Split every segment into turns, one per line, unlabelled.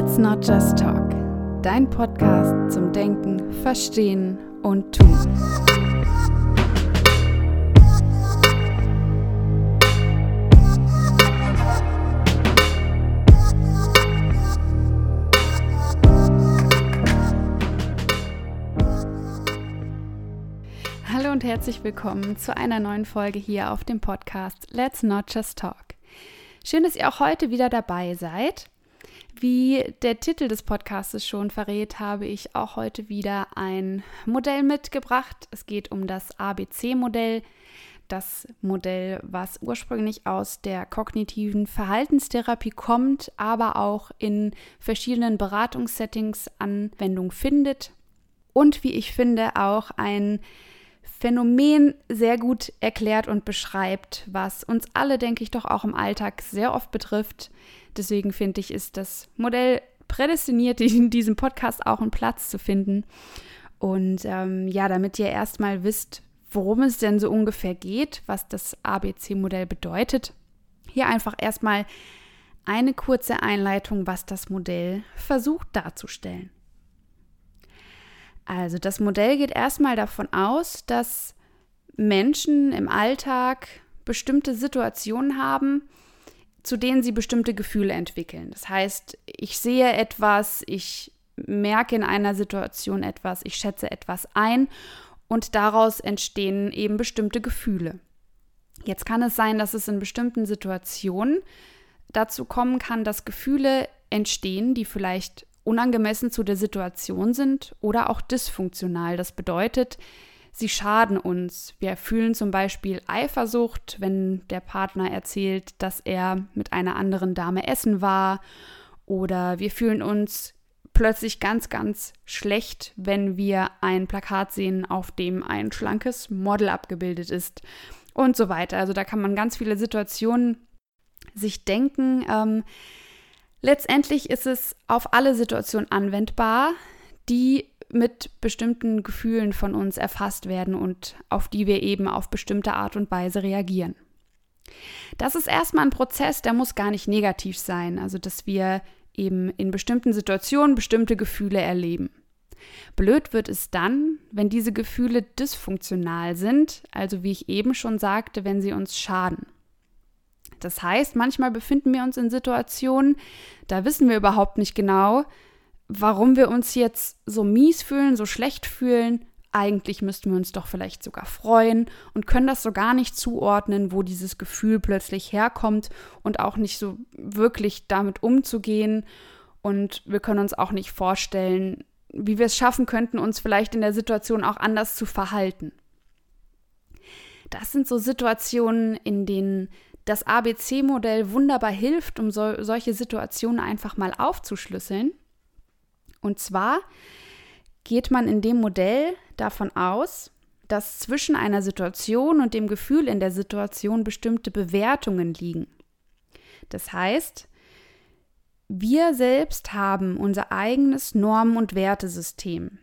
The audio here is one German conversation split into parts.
Let's Not Just Talk, dein Podcast zum Denken, Verstehen und Tun. Hallo und herzlich willkommen zu einer neuen Folge hier auf dem Podcast Let's Not Just Talk. Schön, dass ihr auch heute wieder dabei seid. Wie der Titel des Podcasts schon verrät, habe ich auch heute wieder ein Modell mitgebracht. Es geht um das ABC-Modell, das Modell, was ursprünglich aus der kognitiven Verhaltenstherapie kommt, aber auch in verschiedenen Beratungssettings Anwendung findet und wie ich finde auch ein Phänomen sehr gut erklärt und beschreibt, was uns alle, denke ich, doch auch im Alltag sehr oft betrifft, Deswegen finde ich, ist das Modell prädestiniert, in diesem Podcast auch einen Platz zu finden. Und ähm, ja, damit ihr erstmal wisst, worum es denn so ungefähr geht, was das ABC-Modell bedeutet, hier einfach erstmal eine kurze Einleitung, was das Modell versucht darzustellen. Also das Modell geht erstmal davon aus, dass Menschen im Alltag bestimmte Situationen haben, zu denen sie bestimmte Gefühle entwickeln. Das heißt, ich sehe etwas, ich merke in einer Situation etwas, ich schätze etwas ein und daraus entstehen eben bestimmte Gefühle. Jetzt kann es sein, dass es in bestimmten Situationen dazu kommen kann, dass Gefühle entstehen, die vielleicht unangemessen zu der Situation sind oder auch dysfunktional. Das bedeutet, sie schaden uns. Wir fühlen zum Beispiel Eifersucht, wenn der Partner erzählt, dass er mit einer anderen Dame essen war. Oder wir fühlen uns plötzlich ganz, ganz schlecht, wenn wir ein Plakat sehen, auf dem ein schlankes Model abgebildet ist. Und so weiter. Also da kann man ganz viele Situationen sich denken. Ähm, letztendlich ist es auf alle Situationen anwendbar, die mit bestimmten Gefühlen von uns erfasst werden und auf die wir eben auf bestimmte Art und Weise reagieren. Das ist erstmal ein Prozess, der muss gar nicht negativ sein, also dass wir eben in bestimmten Situationen bestimmte Gefühle erleben. Blöd wird es dann, wenn diese Gefühle dysfunktional sind, also wie ich eben schon sagte, wenn sie uns schaden. Das heißt, manchmal befinden wir uns in Situationen, da wissen wir überhaupt nicht genau, warum wir uns jetzt so mies fühlen, so schlecht fühlen. Eigentlich müssten wir uns doch vielleicht sogar freuen und können das so gar nicht zuordnen, wo dieses Gefühl plötzlich herkommt und auch nicht so wirklich damit umzugehen. Und wir können uns auch nicht vorstellen, wie wir es schaffen könnten, uns vielleicht in der Situation auch anders zu verhalten. Das sind so Situationen, in denen das ABC-Modell wunderbar hilft, um so, solche Situationen einfach mal aufzuschlüsseln und zwar geht man in dem Modell davon aus, dass zwischen einer Situation und dem Gefühl in der Situation bestimmte Bewertungen liegen. Das heißt, wir selbst haben unser eigenes Normen- und Wertesystem.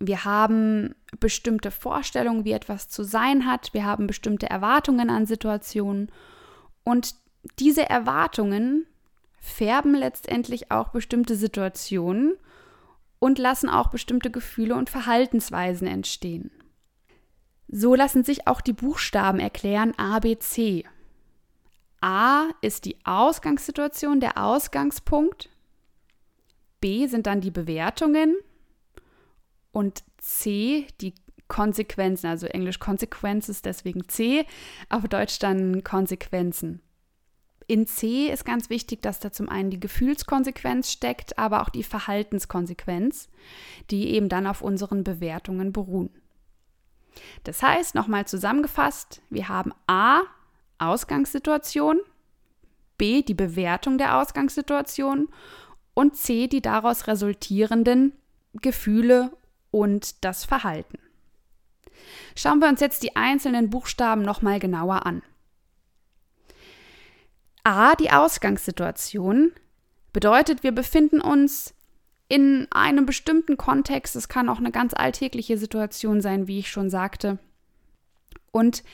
Wir haben bestimmte Vorstellungen, wie etwas zu sein hat. Wir haben bestimmte Erwartungen an Situationen. Und diese Erwartungen färben letztendlich auch bestimmte Situationen und lassen auch bestimmte Gefühle und Verhaltensweisen entstehen. So lassen sich auch die Buchstaben erklären A, B, C. A ist die Ausgangssituation, der Ausgangspunkt. B sind dann die Bewertungen und C die Konsequenzen, also Englisch Consequences, deswegen C, auf Deutsch dann Konsequenzen. In C ist ganz wichtig, dass da zum einen die Gefühlskonsequenz steckt, aber auch die Verhaltenskonsequenz, die eben dann auf unseren Bewertungen beruhen. Das heißt, nochmal zusammengefasst, wir haben A, Ausgangssituation, B, die Bewertung der Ausgangssituation und C, die daraus resultierenden Gefühle und das Verhalten. Schauen wir uns jetzt die einzelnen Buchstaben nochmal genauer an. A, die Ausgangssituation bedeutet, wir befinden uns in einem bestimmten Kontext. Es kann auch eine ganz alltägliche Situation sein, wie ich schon sagte. Und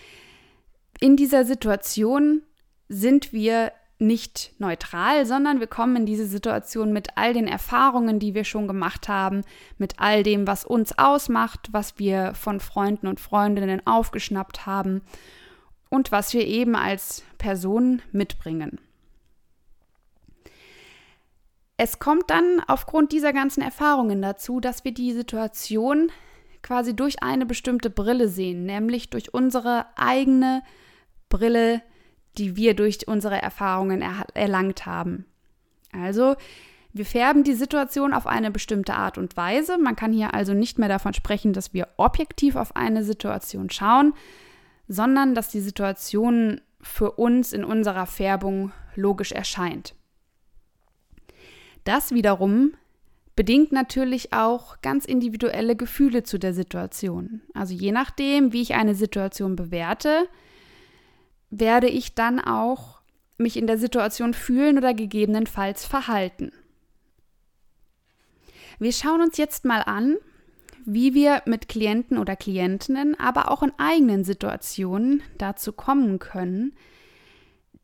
in dieser Situation sind wir nicht neutral, sondern wir kommen in diese Situation mit all den Erfahrungen, die wir schon gemacht haben, mit all dem, was uns ausmacht, was wir von Freunden und Freundinnen aufgeschnappt haben und was wir eben als Person mitbringen. Es kommt dann aufgrund dieser ganzen Erfahrungen dazu, dass wir die Situation quasi durch eine bestimmte Brille sehen, nämlich durch unsere eigene Brille die wir durch unsere Erfahrungen er erlangt haben. Also, wir färben die Situation auf eine bestimmte Art und Weise. Man kann hier also nicht mehr davon sprechen, dass wir objektiv auf eine Situation schauen, sondern dass die Situation für uns in unserer Färbung logisch erscheint. Das wiederum bedingt natürlich auch ganz individuelle Gefühle zu der Situation. Also je nachdem, wie ich eine Situation bewerte, werde ich dann auch mich in der Situation fühlen oder gegebenenfalls verhalten. Wir schauen uns jetzt mal an, wie wir mit Klienten oder Klientinnen, aber auch in eigenen Situationen dazu kommen können,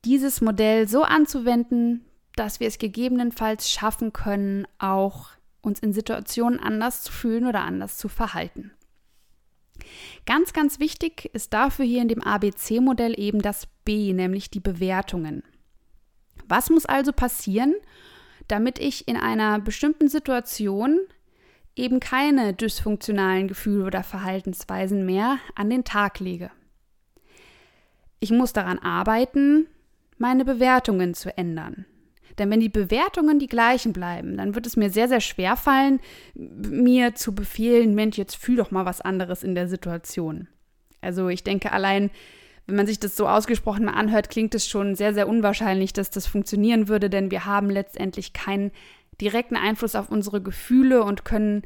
dieses Modell so anzuwenden, dass wir es gegebenenfalls schaffen können, auch uns in Situationen anders zu fühlen oder anders zu verhalten. Ganz, ganz wichtig ist dafür hier in dem ABC-Modell eben das B, nämlich die Bewertungen. Was muss also passieren, damit ich in einer bestimmten Situation eben keine dysfunktionalen Gefühle oder Verhaltensweisen mehr an den Tag lege? Ich muss daran arbeiten, meine Bewertungen zu ändern. Denn wenn die Bewertungen die gleichen bleiben, dann wird es mir sehr, sehr schwer fallen, mir zu befehlen, Mensch, jetzt fühl doch mal was anderes in der Situation. Also ich denke allein, wenn man sich das so ausgesprochen anhört, klingt es schon sehr, sehr unwahrscheinlich, dass das funktionieren würde, denn wir haben letztendlich keinen direkten Einfluss auf unsere Gefühle und können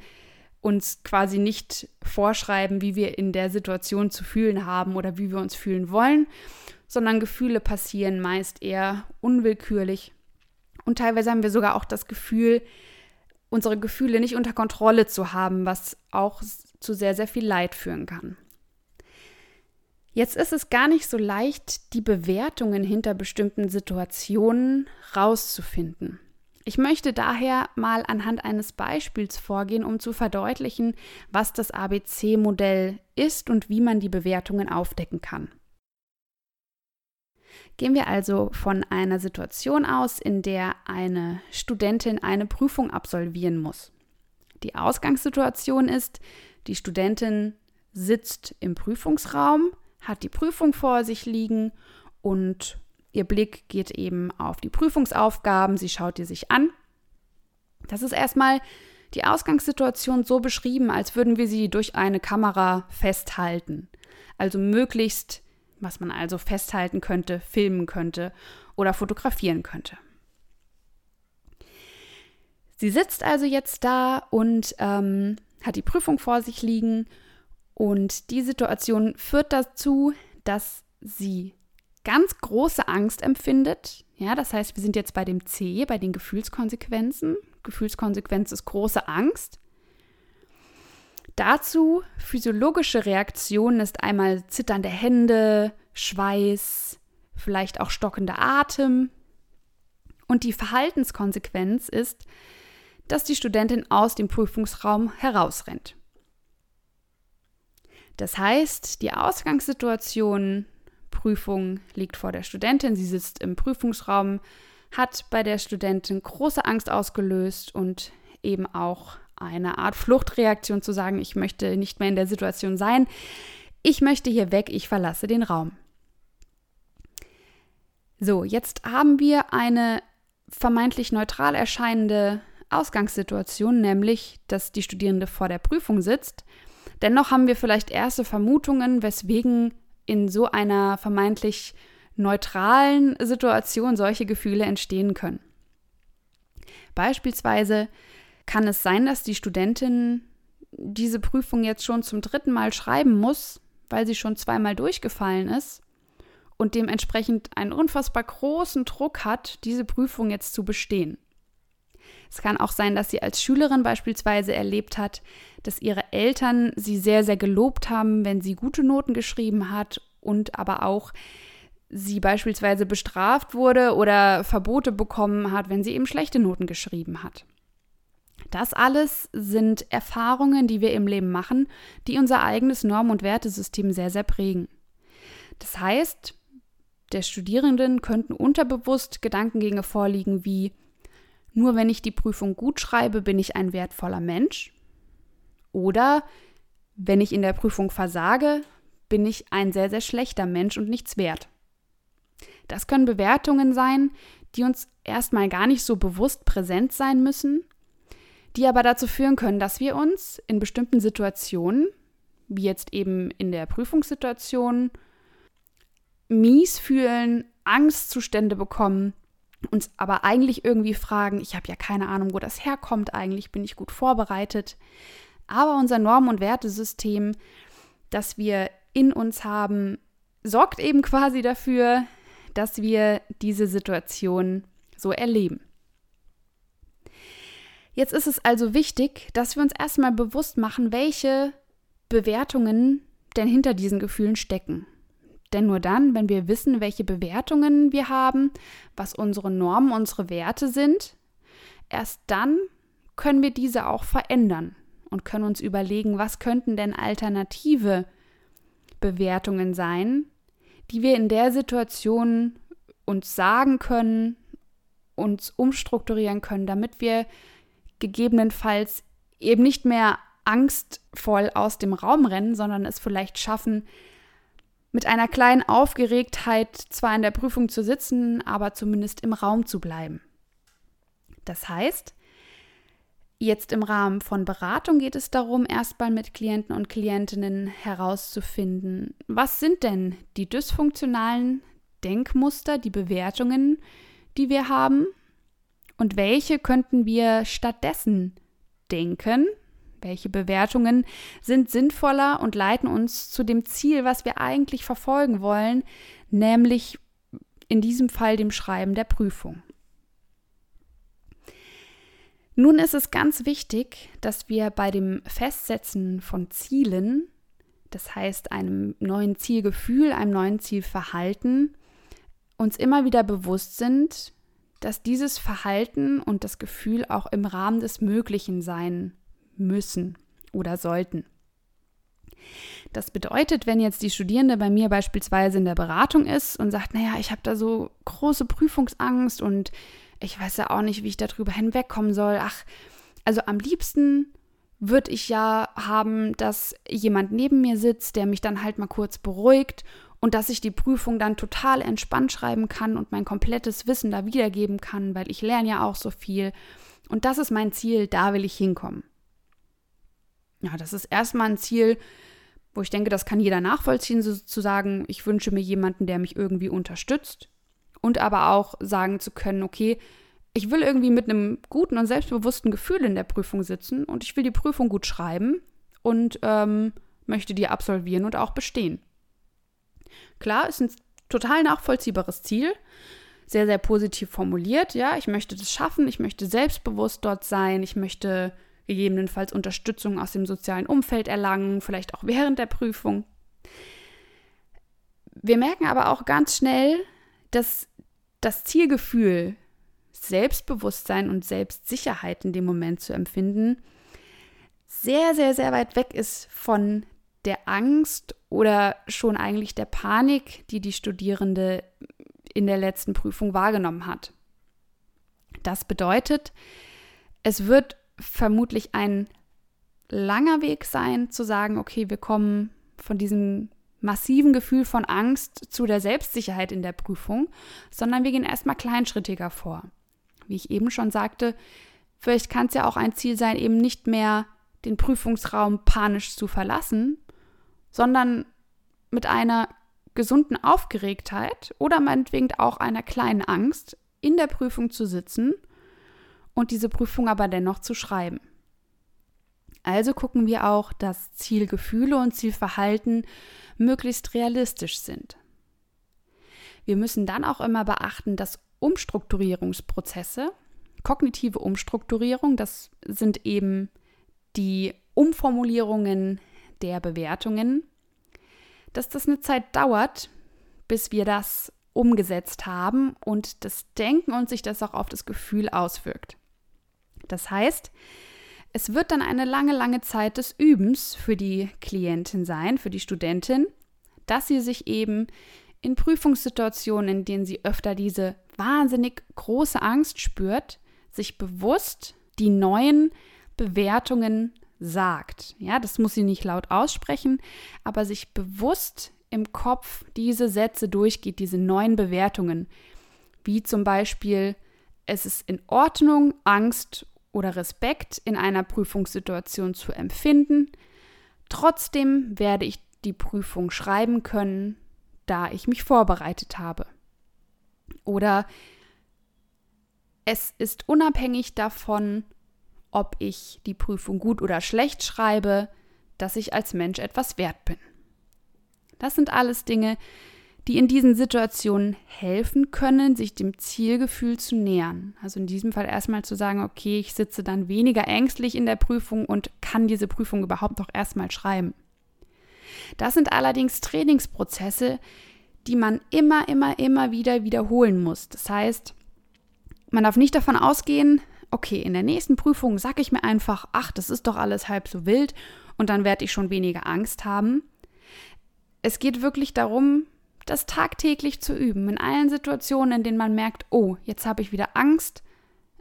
uns quasi nicht vorschreiben, wie wir in der Situation zu fühlen haben oder wie wir uns fühlen wollen, sondern Gefühle passieren meist eher unwillkürlich und teilweise haben wir sogar auch das Gefühl, unsere Gefühle nicht unter Kontrolle zu haben, was auch zu sehr, sehr viel Leid führen kann. Jetzt ist es gar nicht so leicht, die Bewertungen hinter bestimmten Situationen rauszufinden. Ich möchte daher mal anhand eines Beispiels vorgehen, um zu verdeutlichen, was das ABC-Modell ist und wie man die Bewertungen aufdecken kann. Gehen wir also von einer Situation aus, in der eine Studentin eine Prüfung absolvieren muss. Die Ausgangssituation ist, die Studentin sitzt im Prüfungsraum, hat die Prüfung vor sich liegen und ihr Blick geht eben auf die Prüfungsaufgaben, sie schaut die sich an. Das ist erstmal die Ausgangssituation so beschrieben, als würden wir sie durch eine Kamera festhalten. Also möglichst was man also festhalten könnte, filmen könnte oder fotografieren könnte. Sie sitzt also jetzt da und ähm, hat die Prüfung vor sich liegen und die Situation führt dazu, dass sie ganz große Angst empfindet. Ja, das heißt, wir sind jetzt bei dem C, bei den Gefühlskonsequenzen. Gefühlskonsequenz ist große Angst. Dazu physiologische Reaktionen ist einmal zitternde Hände, Schweiß, vielleicht auch stockender Atem. Und die Verhaltenskonsequenz ist, dass die Studentin aus dem Prüfungsraum herausrennt. Das heißt, die Ausgangssituation, Prüfung liegt vor der Studentin, sie sitzt im Prüfungsraum, hat bei der Studentin große Angst ausgelöst und eben auch eine Art Fluchtreaktion zu sagen, ich möchte nicht mehr in der Situation sein, ich möchte hier weg, ich verlasse den Raum. So, jetzt haben wir eine vermeintlich neutral erscheinende Ausgangssituation, nämlich, dass die Studierende vor der Prüfung sitzt. Dennoch haben wir vielleicht erste Vermutungen, weswegen in so einer vermeintlich neutralen Situation solche Gefühle entstehen können. Beispielsweise kann es sein, dass die Studentin diese Prüfung jetzt schon zum dritten Mal schreiben muss, weil sie schon zweimal durchgefallen ist und dementsprechend einen unfassbar großen Druck hat, diese Prüfung jetzt zu bestehen. Es kann auch sein, dass sie als Schülerin beispielsweise erlebt hat, dass ihre Eltern sie sehr, sehr gelobt haben, wenn sie gute Noten geschrieben hat und aber auch sie beispielsweise bestraft wurde oder Verbote bekommen hat, wenn sie eben schlechte Noten geschrieben hat. Das alles sind Erfahrungen, die wir im Leben machen, die unser eigenes Norm- und Wertesystem sehr, sehr prägen. Das heißt, der Studierenden könnten unterbewusst Gedankengänge vorliegen wie nur wenn ich die Prüfung gut schreibe, bin ich ein wertvoller Mensch oder wenn ich in der Prüfung versage, bin ich ein sehr, sehr schlechter Mensch und nichts wert. Das können Bewertungen sein, die uns erstmal gar nicht so bewusst präsent sein müssen, die aber dazu führen können, dass wir uns in bestimmten Situationen, wie jetzt eben in der Prüfungssituation, mies fühlen, Angstzustände bekommen, uns aber eigentlich irgendwie fragen, ich habe ja keine Ahnung, wo das herkommt, eigentlich bin ich gut vorbereitet. Aber unser Norm- und Wertesystem, das wir in uns haben, sorgt eben quasi dafür, dass wir diese Situation so erleben. Jetzt ist es also wichtig, dass wir uns erstmal bewusst machen, welche Bewertungen denn hinter diesen Gefühlen stecken. Denn nur dann, wenn wir wissen, welche Bewertungen wir haben, was unsere Normen, unsere Werte sind, erst dann können wir diese auch verändern und können uns überlegen, was könnten denn alternative Bewertungen sein, die wir in der Situation uns sagen können, uns umstrukturieren können, damit wir gegebenenfalls eben nicht mehr angstvoll aus dem Raum rennen, sondern es vielleicht schaffen, mit einer kleinen Aufgeregtheit zwar in der Prüfung zu sitzen, aber zumindest im Raum zu bleiben. Das heißt, jetzt im Rahmen von Beratung geht es darum, erstmal mit Klienten und Klientinnen herauszufinden, was sind denn die dysfunktionalen Denkmuster, die Bewertungen, die wir haben und welche könnten wir stattdessen denken, welche Bewertungen sind sinnvoller und leiten uns zu dem Ziel, was wir eigentlich verfolgen wollen, nämlich in diesem Fall dem Schreiben der Prüfung. Nun ist es ganz wichtig, dass wir bei dem Festsetzen von Zielen, das heißt einem neuen Zielgefühl, einem neuen Zielverhalten, uns immer wieder bewusst sind, dass dieses Verhalten und das Gefühl auch im Rahmen des Möglichen sein müssen oder sollten. Das bedeutet, wenn jetzt die Studierende bei mir beispielsweise in der Beratung ist und sagt, naja, ich habe da so große Prüfungsangst und ich weiß ja auch nicht, wie ich darüber hinwegkommen soll. Ach, also am liebsten würde ich ja haben, dass jemand neben mir sitzt, der mich dann halt mal kurz beruhigt und dass ich die Prüfung dann total entspannt schreiben kann und mein komplettes Wissen da wiedergeben kann, weil ich lerne ja auch so viel. Und das ist mein Ziel, da will ich hinkommen. Ja, das ist erstmal ein Ziel, wo ich denke, das kann jeder nachvollziehen, sozusagen, ich wünsche mir jemanden, der mich irgendwie unterstützt. Und aber auch sagen zu können, okay, ich will irgendwie mit einem guten und selbstbewussten Gefühl in der Prüfung sitzen und ich will die Prüfung gut schreiben und ähm, möchte die absolvieren und auch bestehen. Klar, ist ein total nachvollziehbares Ziel, sehr, sehr positiv formuliert. Ja, ich möchte das schaffen, ich möchte selbstbewusst dort sein, ich möchte gegebenenfalls Unterstützung aus dem sozialen Umfeld erlangen, vielleicht auch während der Prüfung. Wir merken aber auch ganz schnell, dass das Zielgefühl, Selbstbewusstsein und Selbstsicherheit in dem Moment zu empfinden, sehr, sehr, sehr weit weg ist von der Angst oder schon eigentlich der Panik, die die Studierende in der letzten Prüfung wahrgenommen hat. Das bedeutet, es wird vermutlich ein langer Weg sein, zu sagen, okay, wir kommen von diesem massiven Gefühl von Angst zu der Selbstsicherheit in der Prüfung, sondern wir gehen erstmal kleinschrittiger vor. Wie ich eben schon sagte, vielleicht kann es ja auch ein Ziel sein, eben nicht mehr den Prüfungsraum panisch zu verlassen, sondern mit einer gesunden Aufgeregtheit oder meinetwegen auch einer kleinen Angst in der Prüfung zu sitzen und diese Prüfung aber dennoch zu schreiben. Also gucken wir auch, dass Zielgefühle und Zielverhalten möglichst realistisch sind. Wir müssen dann auch immer beachten, dass Umstrukturierungsprozesse, kognitive Umstrukturierung, das sind eben die Umformulierungen der Bewertungen, dass das eine Zeit dauert, bis wir das umgesetzt haben und das Denken und sich das auch auf das Gefühl auswirkt. Das heißt, es wird dann eine lange, lange Zeit des Übens für die Klientin sein, für die Studentin, dass sie sich eben in Prüfungssituationen, in denen sie öfter diese wahnsinnig große Angst spürt, sich bewusst die neuen Bewertungen sagt. Ja, das muss sie nicht laut aussprechen, aber sich bewusst im Kopf diese Sätze durchgeht, diese neuen Bewertungen, wie zum Beispiel, es ist in Ordnung, Angst oder Respekt in einer Prüfungssituation zu empfinden. Trotzdem werde ich die Prüfung schreiben können, da ich mich vorbereitet habe. Oder es ist unabhängig davon, ob ich die Prüfung gut oder schlecht schreibe, dass ich als Mensch etwas wert bin. Das sind alles Dinge, die in diesen Situationen helfen können, sich dem Zielgefühl zu nähern. Also in diesem Fall erstmal zu sagen, okay, ich sitze dann weniger ängstlich in der Prüfung und kann diese Prüfung überhaupt noch erstmal schreiben. Das sind allerdings Trainingsprozesse, die man immer, immer, immer wieder wiederholen muss. Das heißt, man darf nicht davon ausgehen, okay, in der nächsten Prüfung sage ich mir einfach, ach, das ist doch alles halb so wild und dann werde ich schon weniger Angst haben. Es geht wirklich darum, das tagtäglich zu üben, in allen Situationen, in denen man merkt, oh, jetzt habe ich wieder Angst.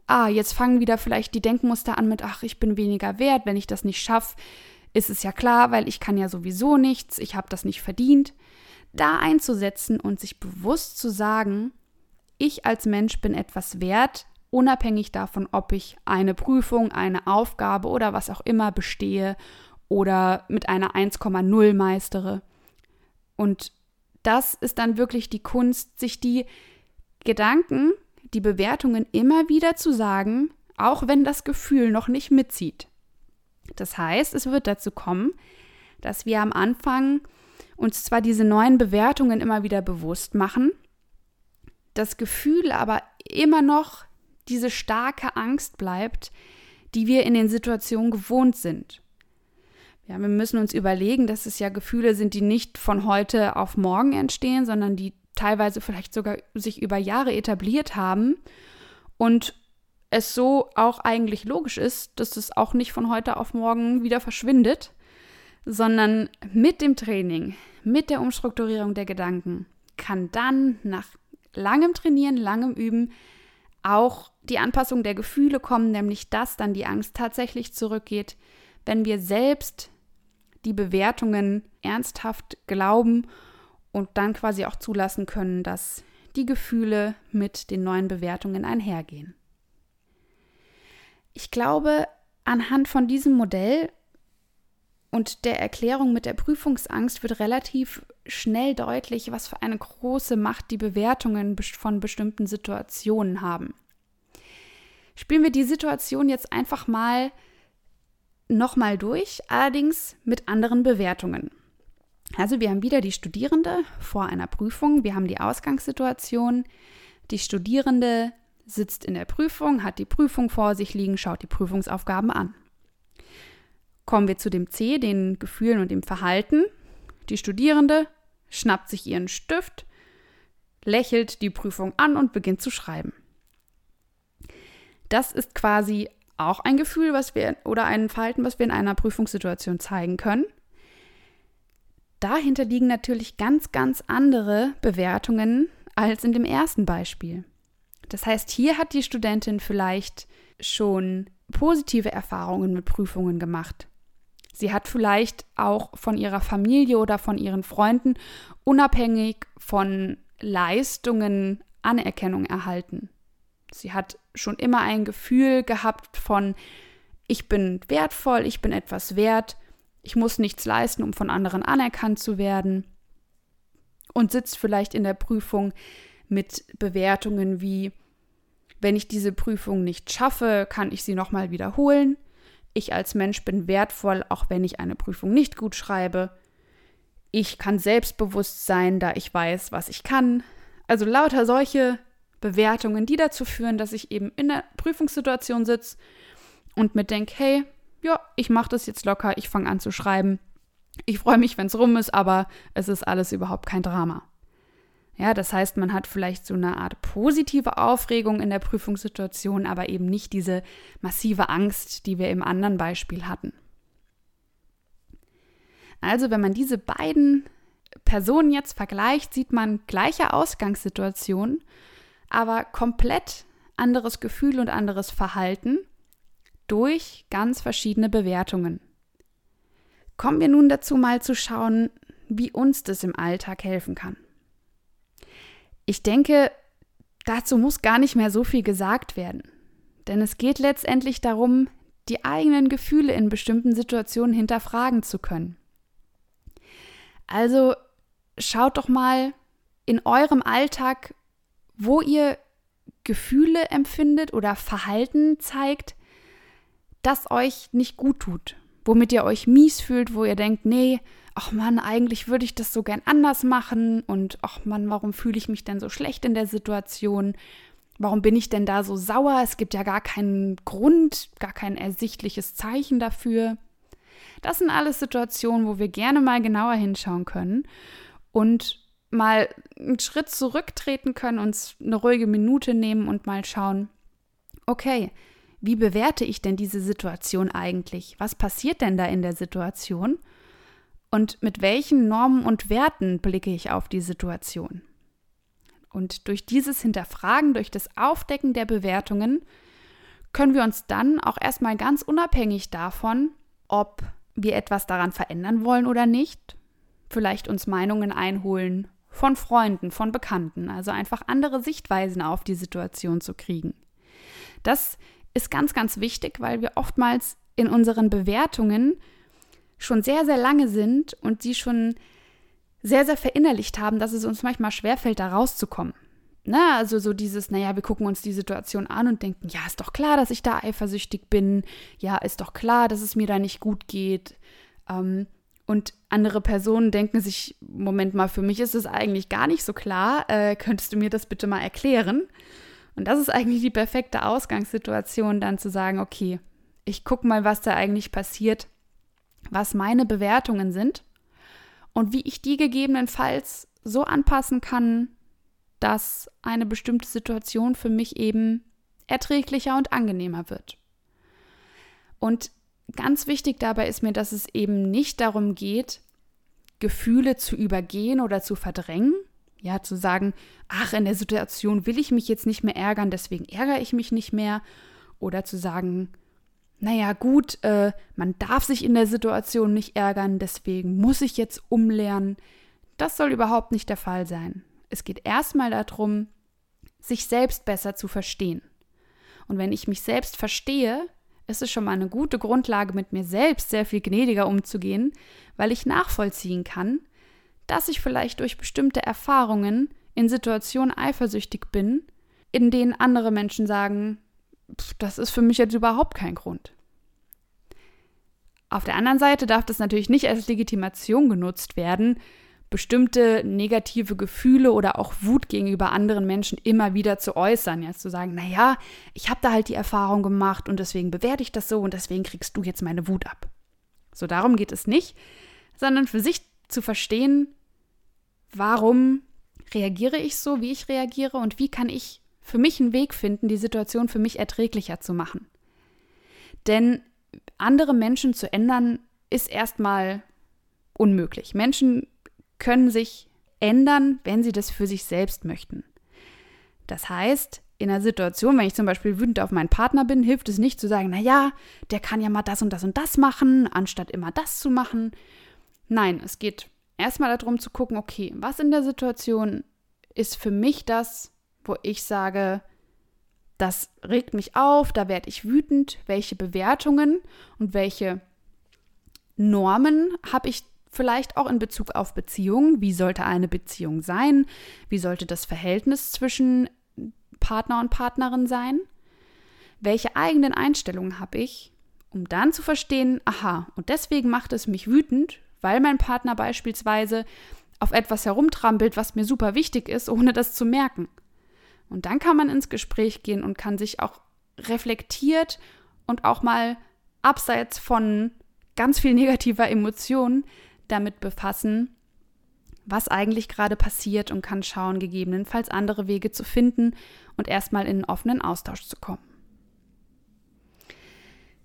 Ah, jetzt fangen wieder vielleicht die Denkmuster an mit, ach, ich bin weniger wert, wenn ich das nicht schaffe, ist es ja klar, weil ich kann ja sowieso nichts, ich habe das nicht verdient. Da einzusetzen und sich bewusst zu sagen, ich als Mensch bin etwas wert, unabhängig davon, ob ich eine Prüfung, eine Aufgabe oder was auch immer bestehe oder mit einer 1,0 meistere. Und das ist dann wirklich die Kunst, sich die Gedanken, die Bewertungen immer wieder zu sagen, auch wenn das Gefühl noch nicht mitzieht. Das heißt, es wird dazu kommen, dass wir am Anfang uns zwar diese neuen Bewertungen immer wieder bewusst machen, das Gefühl aber immer noch diese starke Angst bleibt, die wir in den Situationen gewohnt sind. Ja, wir müssen uns überlegen, dass es ja Gefühle sind, die nicht von heute auf morgen entstehen, sondern die teilweise vielleicht sogar sich über Jahre etabliert haben und es so auch eigentlich logisch ist, dass es auch nicht von heute auf morgen wieder verschwindet, sondern mit dem Training, mit der Umstrukturierung der Gedanken kann dann nach langem Trainieren, langem Üben auch die Anpassung der Gefühle kommen, nämlich dass dann die Angst tatsächlich zurückgeht, wenn wir selbst die Bewertungen ernsthaft glauben und dann quasi auch zulassen können, dass die Gefühle mit den neuen Bewertungen einhergehen. Ich glaube, anhand von diesem Modell und der Erklärung mit der Prüfungsangst wird relativ schnell deutlich, was für eine große Macht die Bewertungen von bestimmten Situationen haben. Spielen wir die Situation jetzt einfach mal nochmal durch, allerdings mit anderen Bewertungen. Also wir haben wieder die Studierende vor einer Prüfung, wir haben die Ausgangssituation, die Studierende sitzt in der Prüfung, hat die Prüfung vor sich liegen, schaut die Prüfungsaufgaben an. Kommen wir zu dem C, den Gefühlen und dem Verhalten. Die Studierende schnappt sich ihren Stift, lächelt die Prüfung an und beginnt zu schreiben. Das ist quasi auch ein Gefühl, was wir oder ein Verhalten, was wir in einer Prüfungssituation zeigen können. Dahinter liegen natürlich ganz, ganz andere Bewertungen als in dem ersten Beispiel. Das heißt, hier hat die Studentin vielleicht schon positive Erfahrungen mit Prüfungen gemacht. Sie hat vielleicht auch von ihrer Familie oder von ihren Freunden unabhängig von Leistungen Anerkennung erhalten. Sie hat schon immer ein Gefühl gehabt von, ich bin wertvoll, ich bin etwas wert, ich muss nichts leisten, um von anderen anerkannt zu werden. Und sitzt vielleicht in der Prüfung mit Bewertungen wie, wenn ich diese Prüfung nicht schaffe, kann ich sie nochmal wiederholen. Ich als Mensch bin wertvoll, auch wenn ich eine Prüfung nicht gut schreibe. Ich kann selbstbewusst sein, da ich weiß, was ich kann. Also lauter solche Bewertungen, die dazu führen, dass ich eben in der Prüfungssituation sitze und mir denke, hey, ja, ich mache das jetzt locker, ich fange an zu schreiben. Ich freue mich, wenn es rum ist, aber es ist alles überhaupt kein Drama. Ja, das heißt, man hat vielleicht so eine Art positive Aufregung in der Prüfungssituation, aber eben nicht diese massive Angst, die wir im anderen Beispiel hatten. Also, wenn man diese beiden Personen jetzt vergleicht, sieht man gleiche Ausgangssituation, aber komplett anderes Gefühl und anderes Verhalten durch ganz verschiedene Bewertungen. Kommen wir nun dazu mal zu schauen, wie uns das im Alltag helfen kann. Ich denke, dazu muss gar nicht mehr so viel gesagt werden, denn es geht letztendlich darum, die eigenen Gefühle in bestimmten Situationen hinterfragen zu können. Also schaut doch mal in eurem Alltag, wo ihr Gefühle empfindet oder Verhalten zeigt, das euch nicht gut tut, womit ihr euch mies fühlt, wo ihr denkt, nee, ach Mann, eigentlich würde ich das so gern anders machen und ach Mann, warum fühle ich mich denn so schlecht in der Situation? Warum bin ich denn da so sauer? Es gibt ja gar keinen Grund, gar kein ersichtliches Zeichen dafür. Das sind alles Situationen, wo wir gerne mal genauer hinschauen können und mal einen Schritt zurücktreten können, uns eine ruhige Minute nehmen und mal schauen, okay, wie bewerte ich denn diese Situation eigentlich? Was passiert denn da in der Situation? Und mit welchen Normen und Werten blicke ich auf die Situation? Und durch dieses Hinterfragen, durch das Aufdecken der Bewertungen, können wir uns dann auch erstmal ganz unabhängig davon, ob wir etwas daran verändern wollen oder nicht, vielleicht uns Meinungen einholen von Freunden, von Bekannten, also einfach andere Sichtweisen auf die Situation zu kriegen. Das ist ganz, ganz wichtig, weil wir oftmals in unseren Bewertungen schon sehr, sehr lange sind und sie schon sehr, sehr verinnerlicht haben, dass es uns manchmal schwerfällt, da rauszukommen. Na, also so dieses, naja, wir gucken uns die Situation an und denken, ja, ist doch klar, dass ich da eifersüchtig bin, ja, ist doch klar, dass es mir da nicht gut geht. Ähm, und andere Personen denken sich, Moment mal, für mich ist es eigentlich gar nicht so klar, äh, könntest du mir das bitte mal erklären? Und das ist eigentlich die perfekte Ausgangssituation, dann zu sagen, okay, ich gucke mal, was da eigentlich passiert, was meine Bewertungen sind und wie ich die gegebenenfalls so anpassen kann, dass eine bestimmte Situation für mich eben erträglicher und angenehmer wird. Und ganz wichtig dabei ist mir, dass es eben nicht darum geht, Gefühle zu übergehen oder zu verdrängen. Ja, zu sagen, ach, in der Situation will ich mich jetzt nicht mehr ärgern, deswegen ärgere ich mich nicht mehr. Oder zu sagen, naja, gut, äh, man darf sich in der Situation nicht ärgern, deswegen muss ich jetzt umlernen. Das soll überhaupt nicht der Fall sein. Es geht erstmal darum, sich selbst besser zu verstehen. Und wenn ich mich selbst verstehe, ist es schon mal eine gute Grundlage, mit mir selbst sehr viel gnädiger umzugehen, weil ich nachvollziehen kann, dass ich vielleicht durch bestimmte Erfahrungen in Situationen eifersüchtig bin, in denen andere Menschen sagen, das ist für mich jetzt überhaupt kein Grund. Auf der anderen Seite darf das natürlich nicht als Legitimation genutzt werden, bestimmte negative Gefühle oder auch Wut gegenüber anderen Menschen immer wieder zu äußern. Jetzt zu sagen, naja, ich habe da halt die Erfahrung gemacht und deswegen bewerte ich das so und deswegen kriegst du jetzt meine Wut ab. So darum geht es nicht, sondern für sich zu verstehen, warum reagiere ich so, wie ich reagiere und wie kann ich für mich einen Weg finden, die Situation für mich erträglicher zu machen. Denn andere Menschen zu ändern, ist erstmal unmöglich. Menschen können sich ändern, wenn sie das für sich selbst möchten. Das heißt, in einer Situation, wenn ich zum Beispiel wütend auf meinen Partner bin, hilft es nicht zu sagen, naja, der kann ja mal das und das und das machen, anstatt immer das zu machen. Nein, es geht erstmal darum zu gucken, okay, was in der Situation ist für mich das, wo ich sage, das regt mich auf, da werde ich wütend, welche Bewertungen und welche Normen habe ich vielleicht auch in Bezug auf Beziehungen. Wie sollte eine Beziehung sein? Wie sollte das Verhältnis zwischen Partner und Partnerin sein? Welche eigenen Einstellungen habe ich, um dann zu verstehen, aha, und deswegen macht es mich wütend, weil mein Partner beispielsweise auf etwas herumtrampelt, was mir super wichtig ist, ohne das zu merken. Und dann kann man ins Gespräch gehen und kann sich auch reflektiert und auch mal abseits von ganz viel negativer Emotionen damit befassen, was eigentlich gerade passiert und kann schauen, gegebenenfalls andere Wege zu finden und erstmal in einen offenen Austausch zu kommen.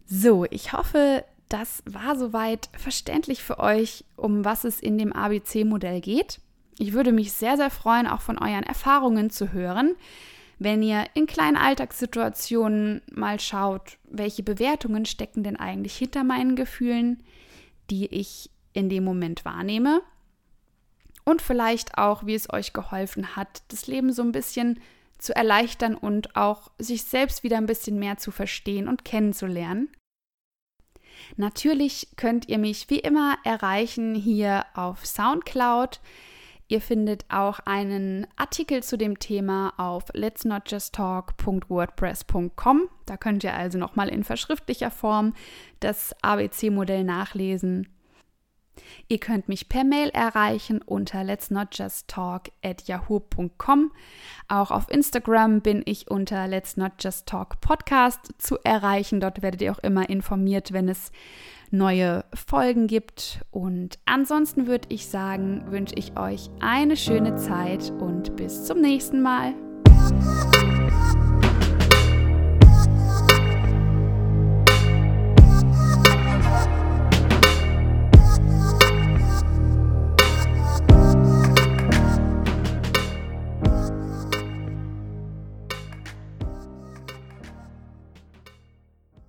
So, ich hoffe, das war soweit verständlich für euch, um was es in dem ABC-Modell geht. Ich würde mich sehr, sehr freuen, auch von euren Erfahrungen zu hören, wenn ihr in kleinen Alltagssituationen mal schaut, welche Bewertungen stecken denn eigentlich hinter meinen Gefühlen, die ich in dem Moment wahrnehme. Und vielleicht auch, wie es euch geholfen hat, das Leben so ein bisschen zu erleichtern und auch sich selbst wieder ein bisschen mehr zu verstehen und kennenzulernen. Natürlich könnt ihr mich wie immer erreichen hier auf SoundCloud. Ihr findet auch einen Artikel zu dem Thema auf letsnotjusttalk.wordpress.com. Da könnt ihr also nochmal in verschriftlicher Form das ABC-Modell nachlesen. Ihr könnt mich per Mail erreichen unter letsnotjusttalk. Auch auf Instagram bin ich unter Let's zu erreichen. Dort werdet ihr auch immer informiert, wenn es neue Folgen gibt. Und ansonsten würde ich sagen, wünsche ich euch eine schöne Zeit und bis zum nächsten Mal.